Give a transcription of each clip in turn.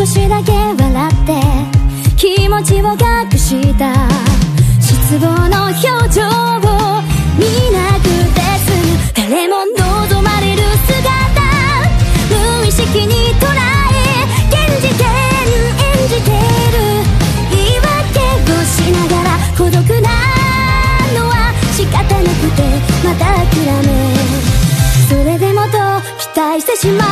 少しだけ笑って気持ちを隠した。失望の表情を見なくて済む誰も望まれる姿。無意識に捉え現時点演じてる。言い訳をしながら孤独なのは仕方なくてまた諦め。それでもと期待してしまう。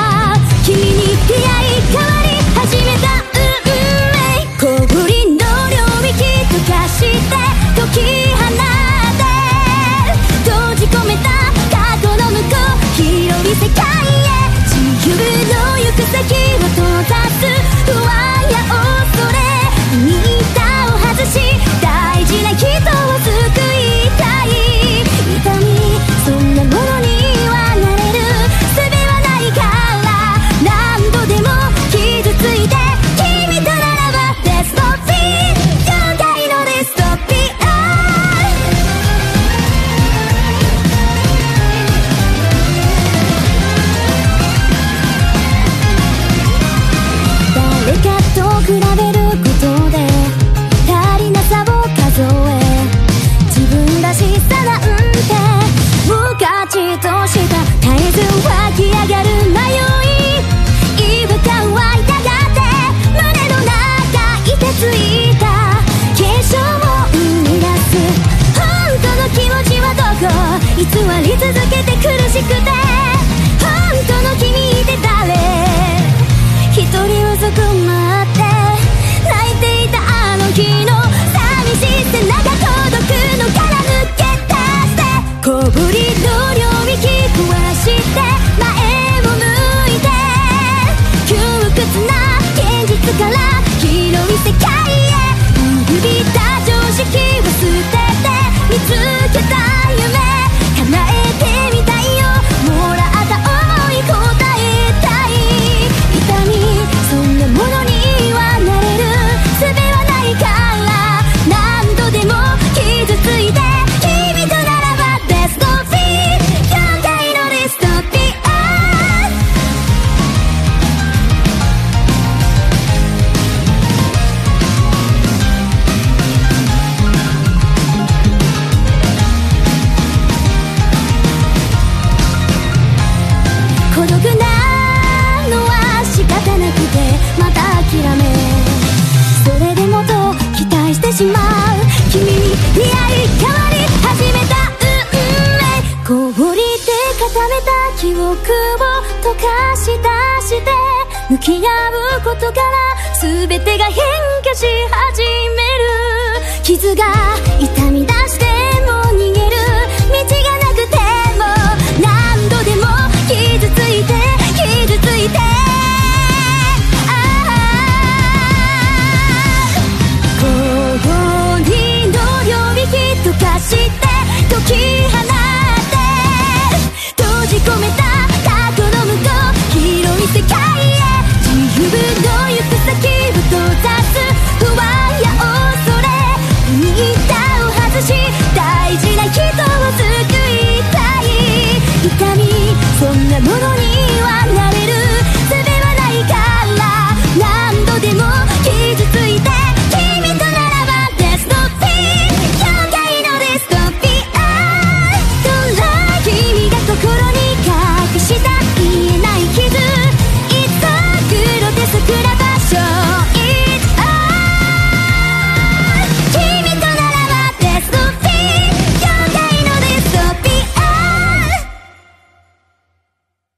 记多？世界へ揺るぎた常識を捨てて見つけたしまう君に似合い変わり始めた運命氷で固めた記憶を溶かし出して向き合うことから全てが変化し始める傷が痛み出して